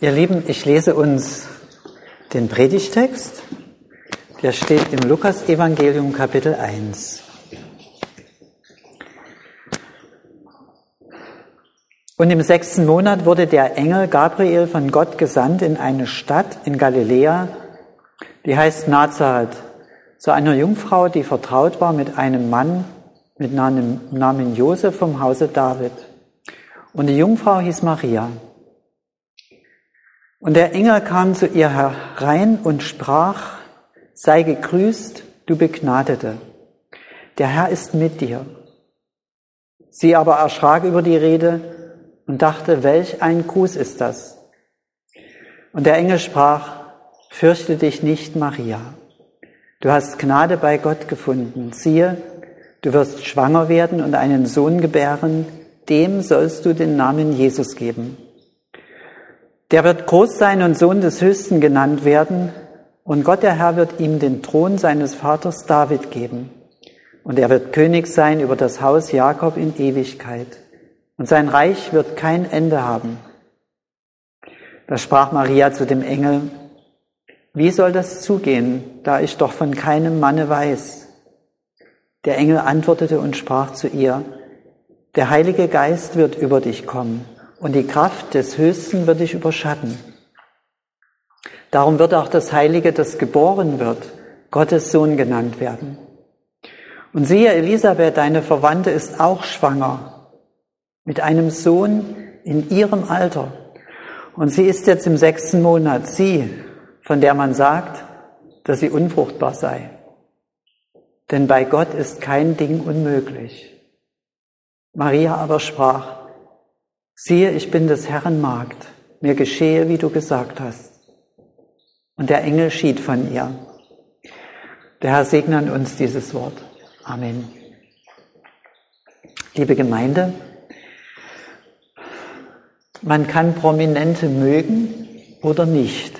Ihr Lieben, ich lese uns den Predigtext. Der steht im Lukas-Evangelium Kapitel 1. Und im sechsten Monat wurde der Engel Gabriel von Gott gesandt in eine Stadt in Galiläa, die heißt Nazareth, zu einer Jungfrau, die vertraut war mit einem Mann mit Namen Josef vom Hause David. Und die Jungfrau hieß Maria. Und der Engel kam zu ihr herein und sprach, sei gegrüßt, du Begnadete. Der Herr ist mit dir. Sie aber erschrak über die Rede und dachte, welch ein Gruß ist das? Und der Engel sprach, fürchte dich nicht, Maria. Du hast Gnade bei Gott gefunden. Siehe, du wirst schwanger werden und einen Sohn gebären, dem sollst du den Namen Jesus geben. Der wird groß sein und Sohn des Höchsten genannt werden, und Gott der Herr wird ihm den Thron seines Vaters David geben. Und er wird König sein über das Haus Jakob in Ewigkeit. Und sein Reich wird kein Ende haben. Da sprach Maria zu dem Engel, wie soll das zugehen, da ich doch von keinem Manne weiß? Der Engel antwortete und sprach zu ihr, der Heilige Geist wird über dich kommen und die Kraft des Höchsten wird dich überschatten. Darum wird auch das Heilige, das geboren wird, Gottes Sohn genannt werden. Und siehe, Elisabeth, deine Verwandte, ist auch schwanger mit einem Sohn in ihrem Alter. Und sie ist jetzt im sechsten Monat, sie, von der man sagt, dass sie unfruchtbar sei. Denn bei Gott ist kein Ding unmöglich. Maria aber sprach, Siehe, ich bin des Herrn Magd, mir geschehe, wie du gesagt hast. Und der Engel schied von ihr. Der Herr segne an uns dieses Wort. Amen. Liebe Gemeinde, man kann Prominente mögen oder nicht,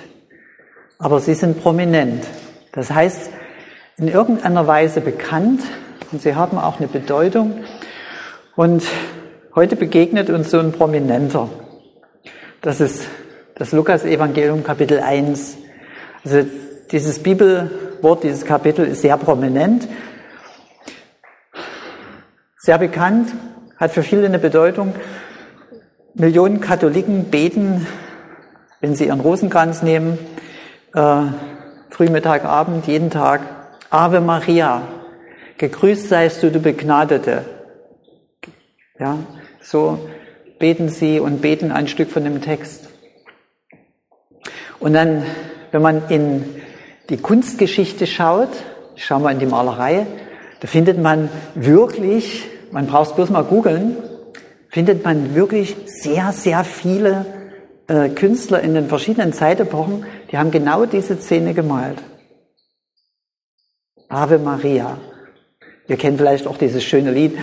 aber sie sind prominent. Das heißt, in irgendeiner Weise bekannt und sie haben auch eine Bedeutung. Und Heute begegnet uns so ein Prominenter. Das ist das Lukas-Evangelium Kapitel 1. Also dieses Bibelwort, dieses Kapitel ist sehr prominent, sehr bekannt, hat für viele eine Bedeutung. Millionen Katholiken beten, wenn sie ihren Rosenkranz nehmen, äh, Frühmittag, Abend, jeden Tag, Ave Maria, gegrüßt seist du, du Begnadete. Ja, so beten sie und beten ein Stück von dem Text. Und dann, wenn man in die Kunstgeschichte schaut, schauen wir in die Malerei, da findet man wirklich, man braucht es bloß mal googeln, findet man wirklich sehr, sehr viele äh, Künstler in den verschiedenen Zeitepochen, die haben genau diese Szene gemalt. Ave Maria. Ihr kennt vielleicht auch dieses schöne Lied.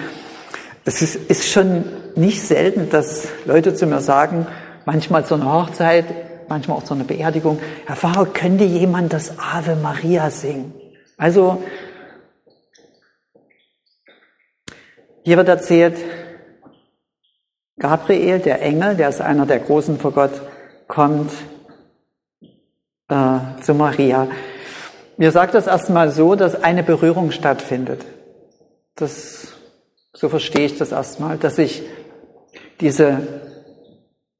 Es ist, ist schon nicht selten, dass Leute zu mir sagen, manchmal zu einer Hochzeit, manchmal auch zu einer Beerdigung, Herr Pfarrer, könnte jemand das Ave Maria singen? Also, hier wird erzählt, Gabriel, der Engel, der ist einer der Großen vor Gott, kommt äh, zu Maria. Mir sagt das erstmal so, dass eine Berührung stattfindet. Das, so verstehe ich das erstmal, dass sich diese,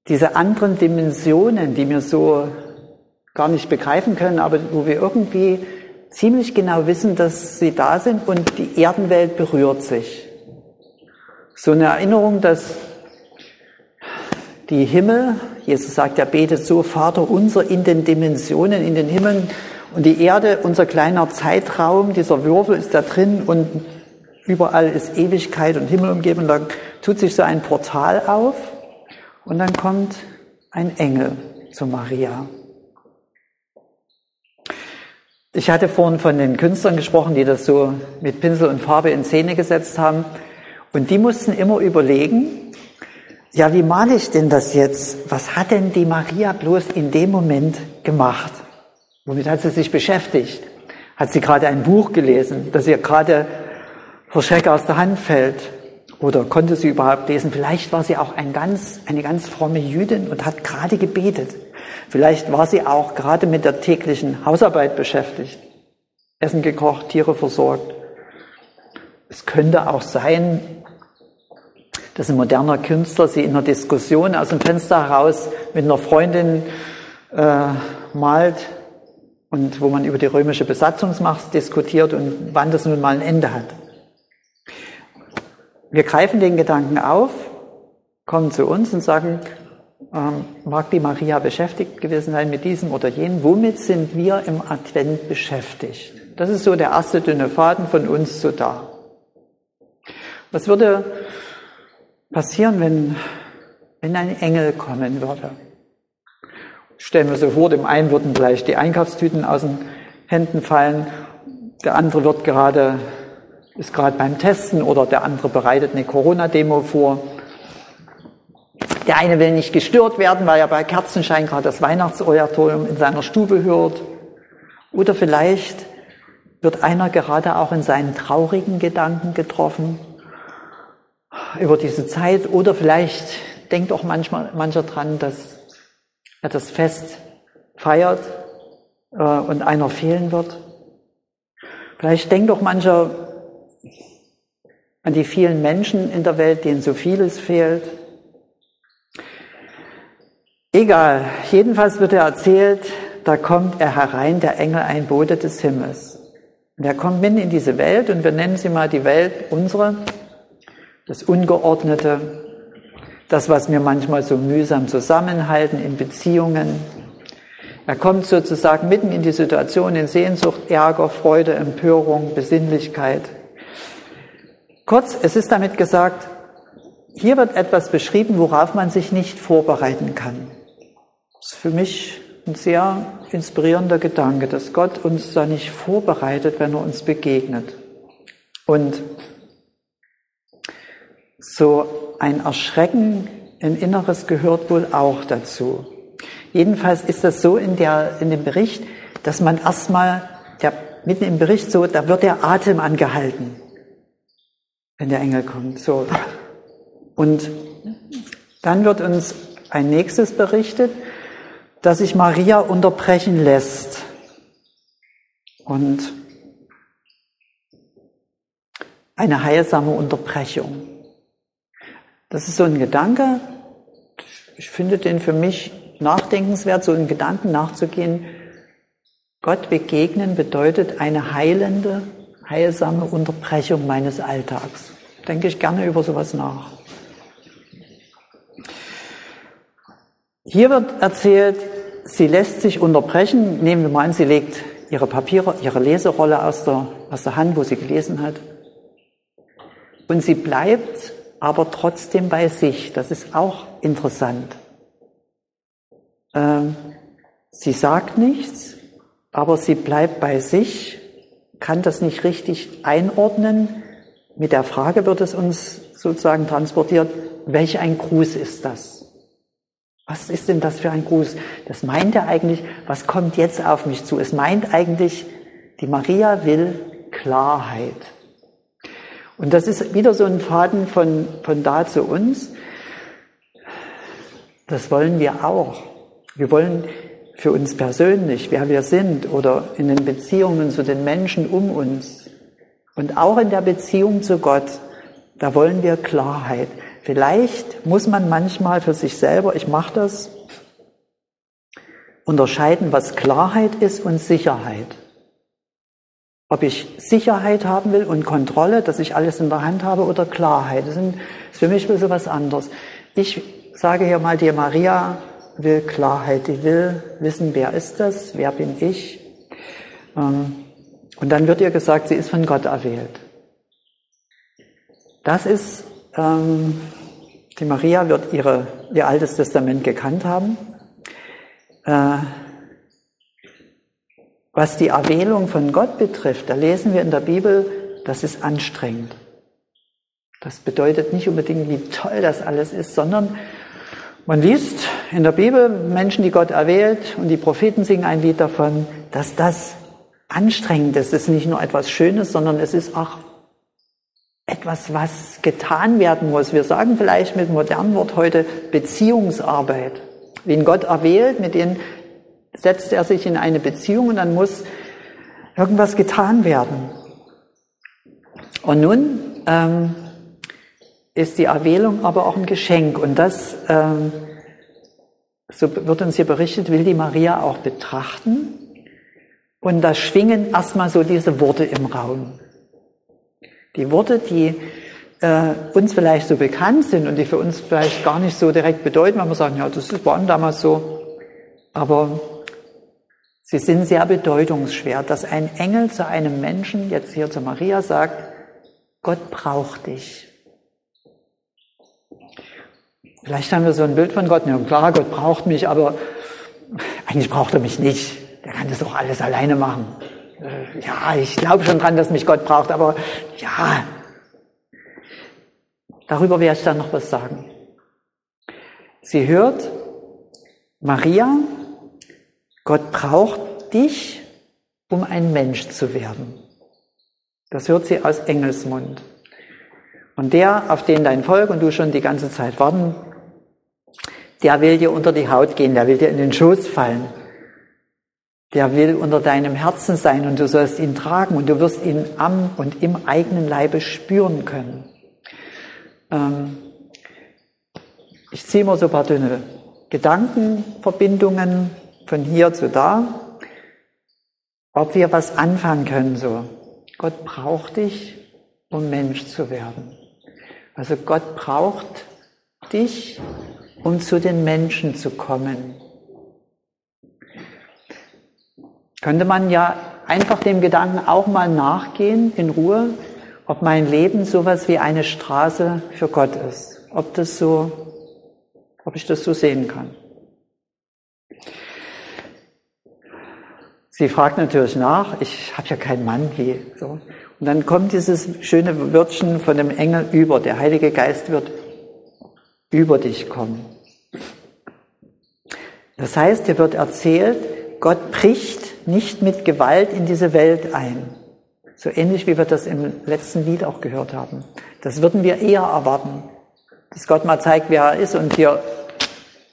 diese anderen Dimensionen, die wir so gar nicht begreifen können, aber wo wir irgendwie ziemlich genau wissen, dass sie da sind und die Erdenwelt berührt sich. So eine Erinnerung, dass die Himmel, Jesus sagt ja, betet so, Vater unser in den Dimensionen, in den Himmeln und die Erde, unser kleiner Zeitraum, dieser Würfel ist da drin und überall ist Ewigkeit und Himmel umgeben. Da tut sich so ein Portal auf und dann kommt ein Engel zu Maria. Ich hatte vorhin von den Künstlern gesprochen, die das so mit Pinsel und Farbe in Szene gesetzt haben. Und die mussten immer überlegen, ja, wie male ich denn das jetzt? Was hat denn die Maria bloß in dem Moment gemacht? Womit hat sie sich beschäftigt? Hat sie gerade ein Buch gelesen, das ihr gerade vor Schreck aus der Hand fällt? Oder konnte sie überhaupt lesen? Vielleicht war sie auch ein ganz, eine ganz fromme Jüdin und hat gerade gebetet. Vielleicht war sie auch gerade mit der täglichen Hausarbeit beschäftigt. Essen gekocht, Tiere versorgt. Es könnte auch sein, dass ein moderner Künstler sie in einer Diskussion aus dem Fenster heraus mit einer Freundin äh, malt und wo man über die römische Besatzungsmacht diskutiert und wann das nun mal ein Ende hat. Wir greifen den Gedanken auf, kommen zu uns und sagen, ähm, mag die Maria beschäftigt gewesen sein mit diesem oder jenem, womit sind wir im Advent beschäftigt? Das ist so der erste dünne Faden von uns so da. Was würde passieren, wenn, wenn ein Engel kommen würde? Stellen wir so vor, dem einen würden gleich die Einkaufstüten aus den Händen fallen, der andere wird gerade, ist gerade beim Testen oder der andere bereitet eine Corona-Demo vor. Der eine will nicht gestört werden, weil er bei Kerzenschein gerade das Weihnachtsoratorium in seiner Stube hört. Oder vielleicht wird einer gerade auch in seinen traurigen Gedanken getroffen über diese Zeit. Oder vielleicht denkt auch manchmal, mancher dran, dass er das Fest feiert äh, und einer fehlen wird. Vielleicht denkt auch mancher an die vielen Menschen in der Welt, denen so vieles fehlt. Egal, jedenfalls wird er erzählt, da kommt er herein, der Engel, ein Bote des Himmels. Und er kommt mitten in diese Welt und wir nennen sie mal die Welt unsere, das Ungeordnete, das, was wir manchmal so mühsam zusammenhalten in Beziehungen. Er kommt sozusagen mitten in die Situation in Sehnsucht, Ärger, Freude, Empörung, Besinnlichkeit. Kurz, es ist damit gesagt, hier wird etwas beschrieben, worauf man sich nicht vorbereiten kann. Das ist für mich ein sehr inspirierender Gedanke, dass Gott uns da nicht vorbereitet, wenn er uns begegnet. Und so ein Erschrecken, ein Inneres gehört wohl auch dazu. Jedenfalls ist das so in, der, in dem Bericht, dass man erstmal, der, mitten im Bericht so, da wird der Atem angehalten, wenn der Engel kommt. So. Und dann wird uns ein nächstes berichtet, dass sich Maria unterbrechen lässt. Und eine heilsame Unterbrechung. Das ist so ein Gedanke, ich finde den für mich nachdenkenswert, so einen Gedanken nachzugehen. Gott begegnen bedeutet eine heilende, heilsame Unterbrechung meines Alltags. Denke ich gerne über sowas nach. Hier wird erzählt, sie lässt sich unterbrechen. Nehmen wir mal an, sie legt ihre Papiere, ihre Leserolle aus der, aus der Hand, wo sie gelesen hat. Und sie bleibt aber trotzdem bei sich. Das ist auch interessant. Ähm, sie sagt nichts, aber sie bleibt bei sich, kann das nicht richtig einordnen. Mit der Frage wird es uns sozusagen transportiert, welch ein Gruß ist das? Was ist denn das für ein Gruß? Das meint er eigentlich, was kommt jetzt auf mich zu? Es meint eigentlich, die Maria will Klarheit. Und das ist wieder so ein Faden von, von da zu uns. Das wollen wir auch. Wir wollen für uns persönlich, wer wir sind oder in den Beziehungen zu den Menschen um uns und auch in der Beziehung zu Gott, da wollen wir Klarheit. Vielleicht muss man manchmal für sich selber, ich mache das, unterscheiden, was Klarheit ist und Sicherheit. Ob ich Sicherheit haben will und Kontrolle, dass ich alles in der Hand habe oder Klarheit. Das ist für mich ein bisschen was anderes. Ich sage hier mal, die Maria will Klarheit, die will wissen, wer ist das, wer bin ich. Ähm, und dann wird ihr gesagt, sie ist von Gott erwählt. Das ist ähm, die Maria wird ihre, ihr altes Testament gekannt haben. Äh, was die Erwählung von Gott betrifft, da lesen wir in der Bibel, das ist anstrengend. Das bedeutet nicht unbedingt, wie toll das alles ist, sondern man liest in der Bibel Menschen, die Gott erwählt, und die Propheten singen ein Lied davon, dass das anstrengend ist. Es ist nicht nur etwas Schönes, sondern es ist auch etwas, was getan werden muss. Wir sagen vielleicht mit modernem Wort heute Beziehungsarbeit. Wen Gott erwählt, mit denen setzt er sich in eine Beziehung und dann muss irgendwas getan werden. Und nun ähm, ist die Erwählung aber auch ein Geschenk und das, ähm, so wird uns hier berichtet, will die Maria auch betrachten. Und da schwingen erstmal so diese Worte im Raum. Die Worte, die äh, uns vielleicht so bekannt sind und die für uns vielleicht gar nicht so direkt bedeuten, wenn wir sagen, ja, das war damals so. Aber sie sind sehr bedeutungsschwer, dass ein Engel zu einem Menschen, jetzt hier zu Maria, sagt, Gott braucht dich. Vielleicht haben wir so ein Bild von Gott, ja klar, Gott braucht mich, aber eigentlich braucht er mich nicht. Der kann das auch alles alleine machen. Äh, ja, ich glaube schon dran, dass mich Gott braucht, aber ja, darüber werde ich dann noch was sagen. Sie hört, Maria, Gott braucht dich, um ein Mensch zu werden. Das hört sie aus Engelsmund. Und der, auf den dein Volk und du schon die ganze Zeit warten, der will dir unter die Haut gehen, der will dir in den Schoß fallen. Der will unter deinem Herzen sein und du sollst ihn tragen und du wirst ihn am und im eigenen Leibe spüren können. Ähm, ich ziehe mal so ein paar dünne Gedankenverbindungen von hier zu da, ob wir was anfangen können so. Gott braucht dich, um Mensch zu werden. Also Gott braucht dich, um zu den Menschen zu kommen. Könnte man ja einfach dem Gedanken auch mal nachgehen, in Ruhe, ob mein Leben sowas wie eine Straße für Gott ist. Ob das so, ob ich das so sehen kann. Sie fragt natürlich nach, ich habe ja keinen Mann, wie so. Und dann kommt dieses schöne Wörtchen von dem Engel über, der Heilige Geist wird über dich kommen. Das heißt, hier wird erzählt, Gott bricht nicht mit Gewalt in diese Welt ein. So ähnlich wie wir das im letzten Lied auch gehört haben. Das würden wir eher erwarten, dass Gott mal zeigt, wer er ist und hier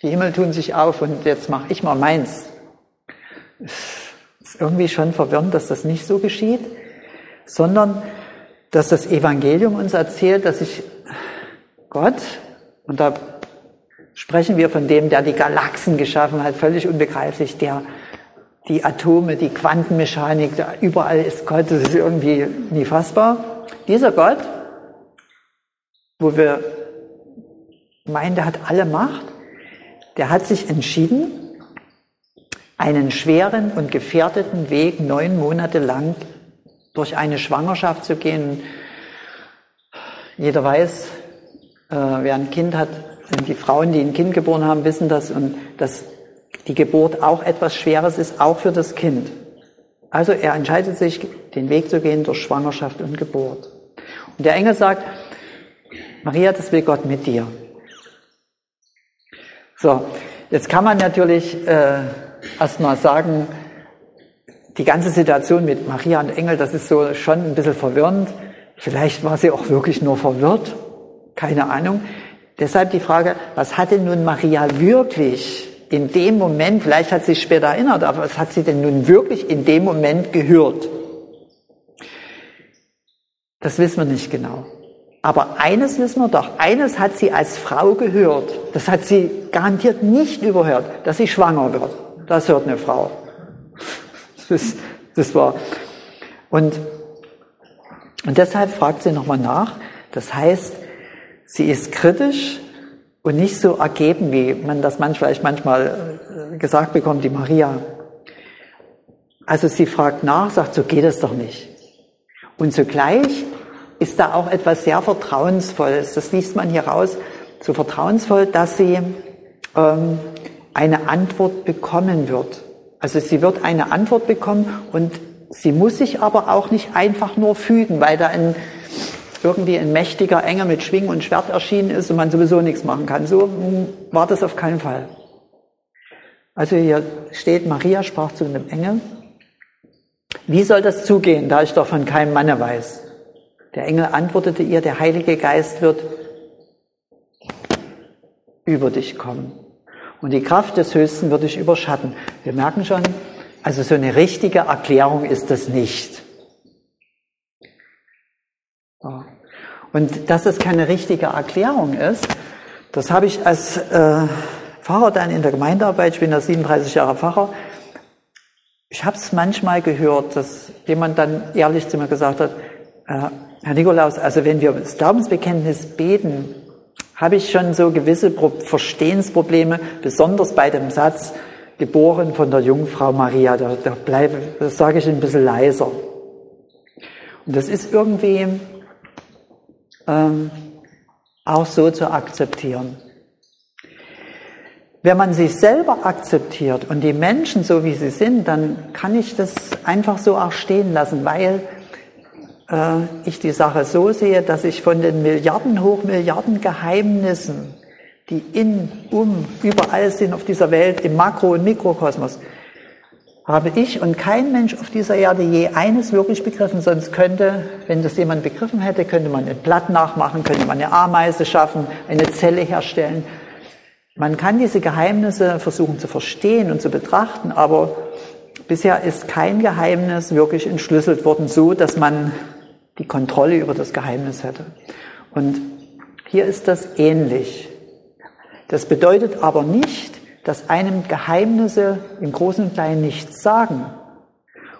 die Himmel tun sich auf und jetzt mache ich mal meins. Ist irgendwie schon verwirrend, dass das nicht so geschieht, sondern dass das Evangelium uns erzählt, dass sich Gott, und da sprechen wir von dem, der die Galaxen geschaffen hat, völlig unbegreiflich, der die Atome, die Quantenmechanik, überall ist Gott, das ist irgendwie nie fassbar. Dieser Gott, wo wir meinen, der hat alle Macht, der hat sich entschieden, einen schweren und gefährdeten Weg neun Monate lang durch eine Schwangerschaft zu gehen. Jeder weiß, äh, wer ein Kind hat, die Frauen, die ein Kind geboren haben, wissen das und dass die Geburt auch etwas Schweres ist, auch für das Kind. Also er entscheidet sich, den Weg zu gehen durch Schwangerschaft und Geburt. Und der Engel sagt, Maria, das will Gott mit dir. So, jetzt kann man natürlich äh, erstmal sagen, die ganze Situation mit Maria und Engel, das ist so schon ein bisschen verwirrend. Vielleicht war sie auch wirklich nur verwirrt, keine Ahnung. Deshalb die Frage, was hatte nun Maria wirklich in dem Moment, vielleicht hat sie sich später erinnert, aber was hat sie denn nun wirklich in dem Moment gehört? Das wissen wir nicht genau. Aber eines wissen wir doch, eines hat sie als Frau gehört. Das hat sie garantiert nicht überhört, dass sie schwanger wird. Das hört eine Frau. Das, das war. Und, und deshalb fragt sie nochmal nach. Das heißt, Sie ist kritisch und nicht so ergeben, wie man das manchmal, vielleicht manchmal äh, gesagt bekommt, die Maria. Also sie fragt nach, sagt, so geht es doch nicht. Und zugleich ist da auch etwas sehr Vertrauensvolles. Das liest man hier raus, so vertrauensvoll, dass sie ähm, eine Antwort bekommen wird. Also sie wird eine Antwort bekommen und sie muss sich aber auch nicht einfach nur fügen, weil da ein irgendwie ein mächtiger Engel mit Schwingen und Schwert erschienen ist und man sowieso nichts machen kann. So war das auf keinen Fall. Also hier steht, Maria sprach zu einem Engel. Wie soll das zugehen, da ich doch von keinem Manne weiß? Der Engel antwortete ihr, der Heilige Geist wird über dich kommen. und die Kraft des Höchsten wird dich überschatten. Wir merken schon, also so eine richtige Erklärung ist das nicht. Und dass es keine richtige Erklärung ist, das habe ich als äh, Pfarrer dann in der Gemeindearbeit, ich bin ja 37 Jahre Pfarrer, ich habe es manchmal gehört, dass jemand dann ehrlich zu mir gesagt hat, äh, Herr Nikolaus, also wenn wir das Glaubensbekenntnis beten, habe ich schon so gewisse Verstehensprobleme, besonders bei dem Satz, geboren von der Jungfrau Maria, da, da bleibe, das sage ich ein bisschen leiser. Und das ist irgendwie ähm, auch so zu akzeptieren. Wenn man sich selber akzeptiert und die Menschen so wie sie sind, dann kann ich das einfach so auch stehen lassen, weil äh, ich die Sache so sehe, dass ich von den Milliarden hoch Milliarden Geheimnissen, die in, um, überall sind auf dieser Welt, im Makro- und Mikrokosmos, habe ich und kein Mensch auf dieser Erde je eines wirklich begriffen, sonst könnte, wenn das jemand begriffen hätte, könnte man ein Blatt nachmachen, könnte man eine Ameise schaffen, eine Zelle herstellen. Man kann diese Geheimnisse versuchen zu verstehen und zu betrachten, aber bisher ist kein Geheimnis wirklich entschlüsselt worden, so dass man die Kontrolle über das Geheimnis hätte. Und hier ist das ähnlich. Das bedeutet aber nicht, dass einem Geheimnisse im Großen und Kleinen nichts sagen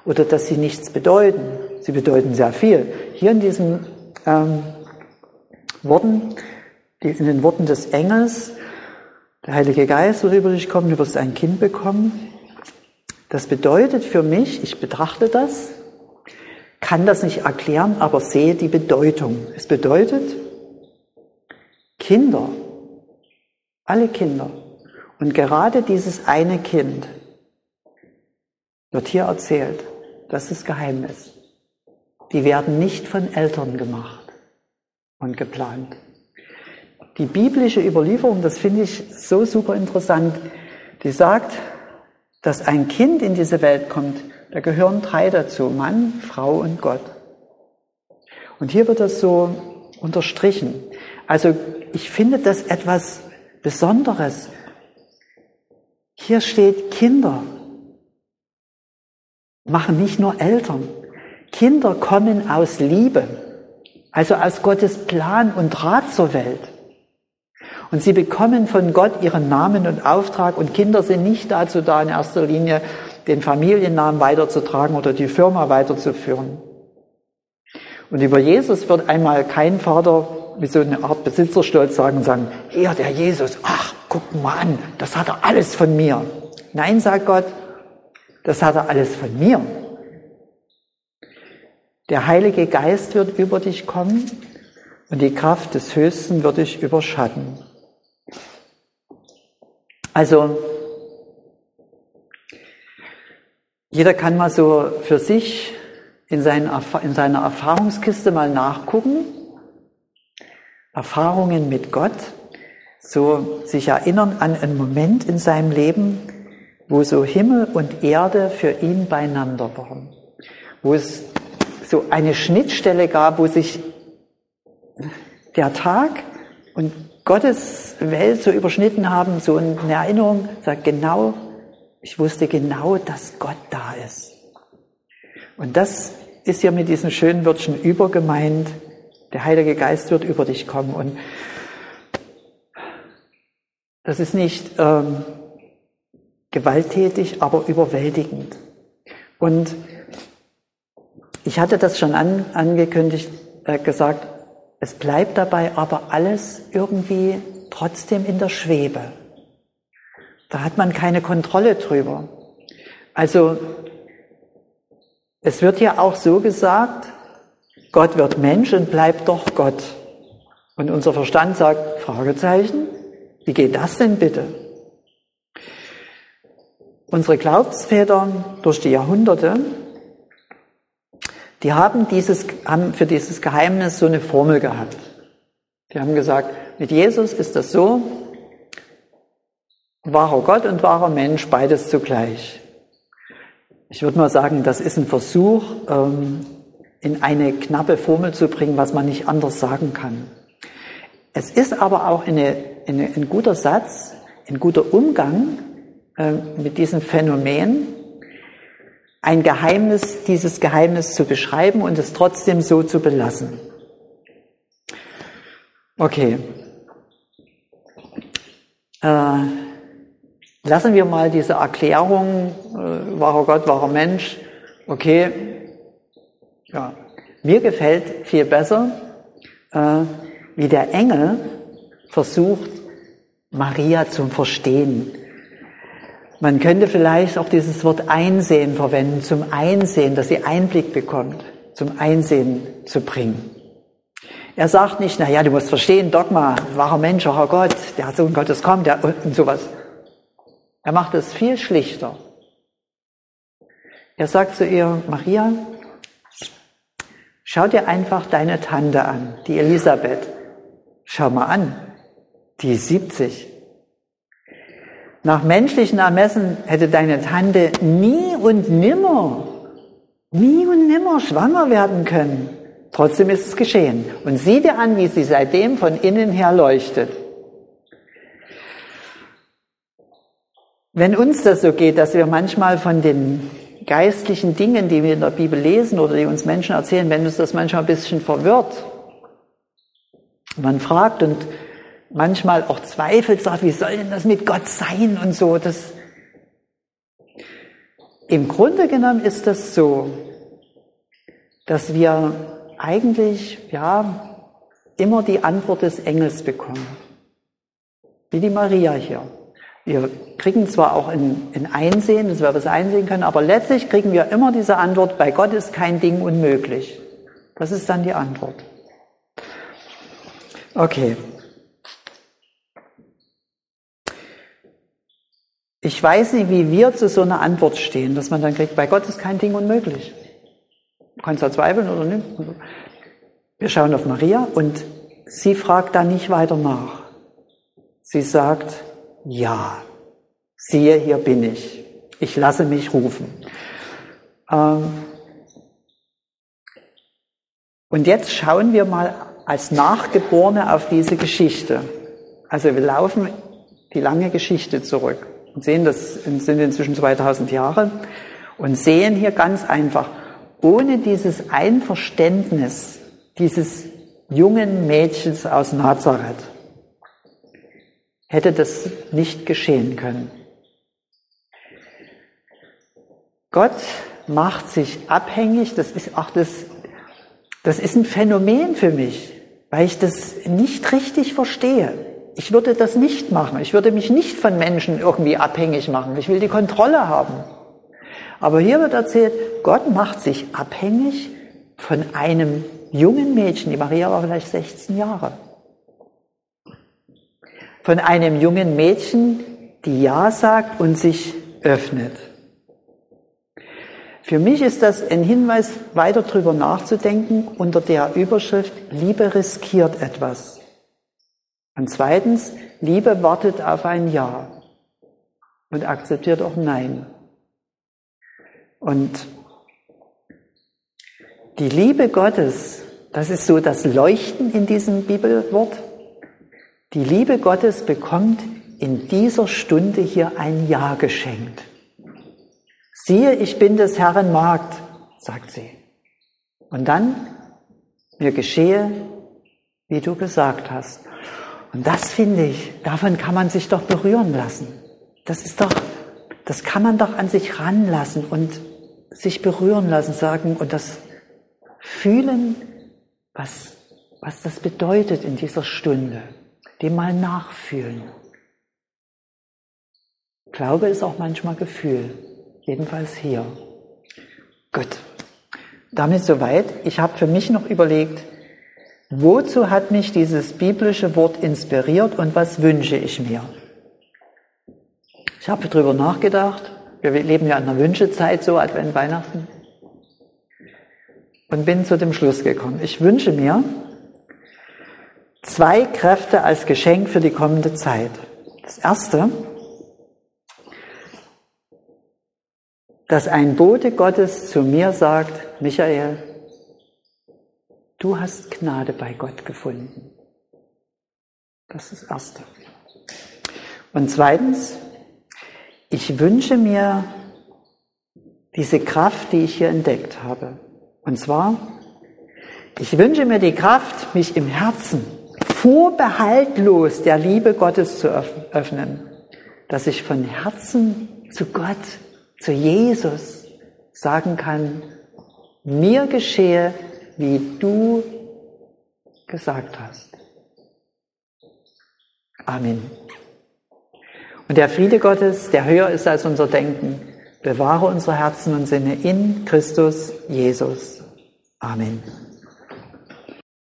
oder dass sie nichts bedeuten. Sie bedeuten sehr viel. Hier in diesen ähm, Worten, in den Worten des Engels, der Heilige Geist wird über dich kommen, du wirst ein Kind bekommen. Das bedeutet für mich, ich betrachte das, kann das nicht erklären, aber sehe die Bedeutung. Es bedeutet, Kinder, alle Kinder und gerade dieses eine Kind wird hier erzählt, das ist Geheimnis. Die werden nicht von Eltern gemacht und geplant. Die biblische Überlieferung, das finde ich so super interessant, die sagt, dass ein Kind in diese Welt kommt, da gehören drei dazu, Mann, Frau und Gott. Und hier wird das so unterstrichen. Also ich finde das etwas Besonderes, hier steht Kinder. Machen nicht nur Eltern. Kinder kommen aus Liebe, also aus Gottes Plan und Rat zur Welt. Und sie bekommen von Gott ihren Namen und Auftrag und Kinder sind nicht dazu da, in erster Linie den Familiennamen weiterzutragen oder die Firma weiterzuführen. Und über Jesus wird einmal kein Vater wie so eine Art Besitzerstolz sagen sagen, er, der Jesus, ach, guck mal an, das hat er alles von mir. Nein, sagt Gott, das hat er alles von mir. Der Heilige Geist wird über dich kommen und die Kraft des Höchsten wird dich überschatten. Also, jeder kann mal so für sich in, seiner Erfahrungskiste mal nachgucken. Erfahrungen mit Gott so sich erinnern an einen Moment in seinem Leben, wo so Himmel und Erde für ihn beieinander waren, wo es so eine Schnittstelle gab, wo sich der Tag und Gottes Welt so überschnitten haben, so eine Erinnerung, sagt genau, ich wusste genau, dass Gott da ist. Und das ist ja mit diesen schönen Wörtchen übergemeint, der Heilige Geist wird über dich kommen. Und das ist nicht ähm, gewalttätig, aber überwältigend. Und ich hatte das schon an, angekündigt, äh, gesagt, es bleibt dabei aber alles irgendwie trotzdem in der Schwebe. Da hat man keine Kontrolle drüber. Also es wird ja auch so gesagt, Gott wird Mensch und bleibt doch Gott. Und unser Verstand sagt, Fragezeichen, wie geht das denn bitte? Unsere Glaubensväter durch die Jahrhunderte, die haben, dieses, haben für dieses Geheimnis so eine Formel gehabt. Die haben gesagt, mit Jesus ist das so, wahrer Gott und wahrer Mensch, beides zugleich. Ich würde mal sagen, das ist ein Versuch, ähm, in eine knappe Formel zu bringen, was man nicht anders sagen kann. Es ist aber auch eine, eine, ein guter Satz. ein guter Umgang äh, mit diesem Phänomen, ein Geheimnis, dieses Geheimnis zu beschreiben und es trotzdem so zu belassen. Okay. Äh, lassen wir mal diese Erklärung, äh, wahrer Gott, wahrer Mensch, okay, ja, mir gefällt viel besser, äh, wie der Engel versucht, Maria zu verstehen. Man könnte vielleicht auch dieses Wort Einsehen verwenden, zum Einsehen, dass sie Einblick bekommt, zum Einsehen zu bringen. Er sagt nicht, na ja, du musst verstehen, Dogma, wahrer Mensch, wahrer Gott, der Sohn Gottes kommt, der, und sowas. Er macht es viel schlichter. Er sagt zu ihr, Maria, schau dir einfach deine Tante an, die Elisabeth. Schau mal an, die ist 70. Nach menschlichen Ermessen hätte deine Tante nie und nimmer, nie und nimmer schwanger werden können. Trotzdem ist es geschehen. Und sieh dir an, wie sie seitdem von innen her leuchtet. Wenn uns das so geht, dass wir manchmal von den geistlichen Dingen, die wir in der Bibel lesen oder die uns Menschen erzählen, wenn uns das manchmal ein bisschen verwirrt, man fragt und manchmal auch zweifelt, sagt, wie soll denn das mit Gott sein und so, das, im Grunde genommen ist das so, dass wir eigentlich, ja, immer die Antwort des Engels bekommen. Wie die Maria hier. Wir kriegen zwar auch in, in Einsehen, dass wir das einsehen können, aber letztlich kriegen wir immer diese Antwort, bei Gott ist kein Ding unmöglich. Das ist dann die Antwort. Okay. Ich weiß nicht, wie wir zu so einer Antwort stehen, dass man dann kriegt, bei Gott ist kein Ding unmöglich. Du kannst da zweifeln oder nicht. Wir schauen auf Maria und sie fragt da nicht weiter nach. Sie sagt, ja, siehe, hier bin ich. Ich lasse mich rufen. Ähm, und jetzt schauen wir mal als Nachgeborene auf diese Geschichte. Also wir laufen die lange Geschichte zurück und sehen, das sind inzwischen 2000 Jahre und sehen hier ganz einfach, ohne dieses Einverständnis dieses jungen Mädchens aus Nazareth hätte das nicht geschehen können. Gott macht sich abhängig, das ist auch das, das ist ein Phänomen für mich, weil ich das nicht richtig verstehe. Ich würde das nicht machen. Ich würde mich nicht von Menschen irgendwie abhängig machen. Ich will die Kontrolle haben. Aber hier wird erzählt, Gott macht sich abhängig von einem jungen Mädchen, die Maria war vielleicht 16 Jahre, von einem jungen Mädchen, die Ja sagt und sich öffnet. Für mich ist das ein Hinweis, weiter drüber nachzudenken unter der Überschrift Liebe riskiert etwas. Und zweitens, Liebe wartet auf ein Ja und akzeptiert auch Nein. Und die Liebe Gottes, das ist so das Leuchten in diesem Bibelwort. Die Liebe Gottes bekommt in dieser Stunde hier ein Ja geschenkt. Siehe, ich bin des Herrn Magd, sagt sie. Und dann, mir geschehe, wie du gesagt hast. Und das finde ich, davon kann man sich doch berühren lassen. Das ist doch, das kann man doch an sich ranlassen und sich berühren lassen, sagen und das fühlen, was, was das bedeutet in dieser Stunde. Dem mal nachfühlen. Glaube ist auch manchmal Gefühl, jedenfalls hier. Gut, damit soweit. Ich habe für mich noch überlegt, wozu hat mich dieses biblische Wort inspiriert und was wünsche ich mir? Ich habe darüber nachgedacht wir leben ja in einer Wünschezeit, so Advent, Weihnachten. Und bin zu dem Schluss gekommen. Ich wünsche mir zwei Kräfte als Geschenk für die kommende Zeit. Das erste, dass ein Bote Gottes zu mir sagt, Michael, du hast Gnade bei Gott gefunden. Das ist das Erste. Und zweitens, ich wünsche mir diese Kraft, die ich hier entdeckt habe. Und zwar, ich wünsche mir die Kraft, mich im Herzen vorbehaltlos der Liebe Gottes zu öffnen, dass ich von Herzen zu Gott, zu Jesus sagen kann, mir geschehe, wie du gesagt hast. Amen. Und der Friede Gottes, der höher ist als unser Denken, bewahre unsere Herzen und Sinne in Christus Jesus. Amen.